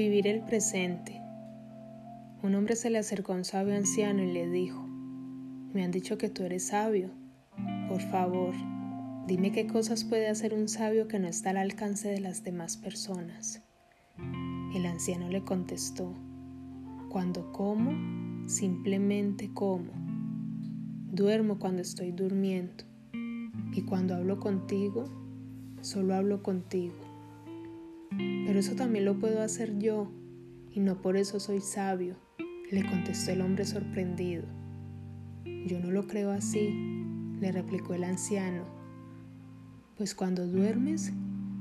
Vivir el presente. Un hombre se le acercó a un sabio anciano y le dijo, me han dicho que tú eres sabio. Por favor, dime qué cosas puede hacer un sabio que no está al alcance de las demás personas. El anciano le contestó, cuando como, simplemente como. Duermo cuando estoy durmiendo. Y cuando hablo contigo, solo hablo contigo. Pero eso también lo puedo hacer yo, y no por eso soy sabio, le contestó el hombre sorprendido. Yo no lo creo así, le replicó el anciano, pues cuando duermes,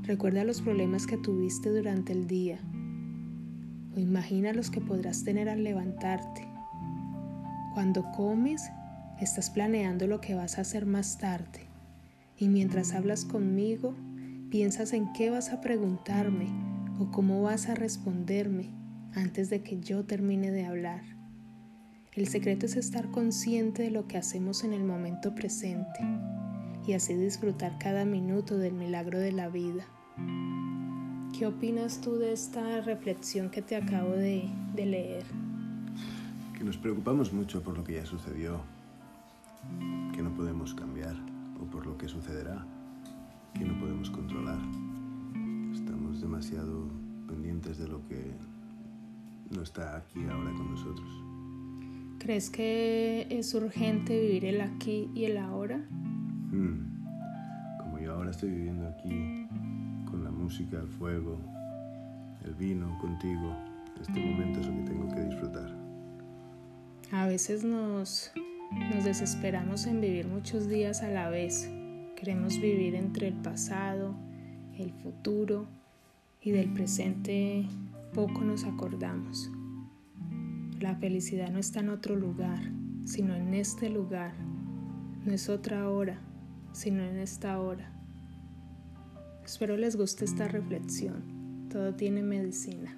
recuerda los problemas que tuviste durante el día, o imagina los que podrás tener al levantarte. Cuando comes, estás planeando lo que vas a hacer más tarde, y mientras hablas conmigo, piensas en qué vas a preguntarme o cómo vas a responderme antes de que yo termine de hablar. El secreto es estar consciente de lo que hacemos en el momento presente y así disfrutar cada minuto del milagro de la vida. ¿Qué opinas tú de esta reflexión que te acabo de, leer? Que nos preocupamos mucho por lo que ya sucedió, que no podemos cambiar o por lo que sucederá demasiado pendientes de lo que no está aquí ahora con nosotros. ¿Crees que es urgente vivir el aquí y el ahora? Hmm. Como yo ahora estoy viviendo aquí, con la música, el fuego, el vino, contigo, este momento es lo que tengo que disfrutar. A veces nos, nos desesperamos en vivir muchos días a la vez Queremos vivir entre el pasado, el futuro y del presente poco nos acordamos. La felicidad no está en otro lugar, sino en este lugar. No es otra hora, sino en esta hora. Espero les guste esta reflexión. Todo tiene medicina.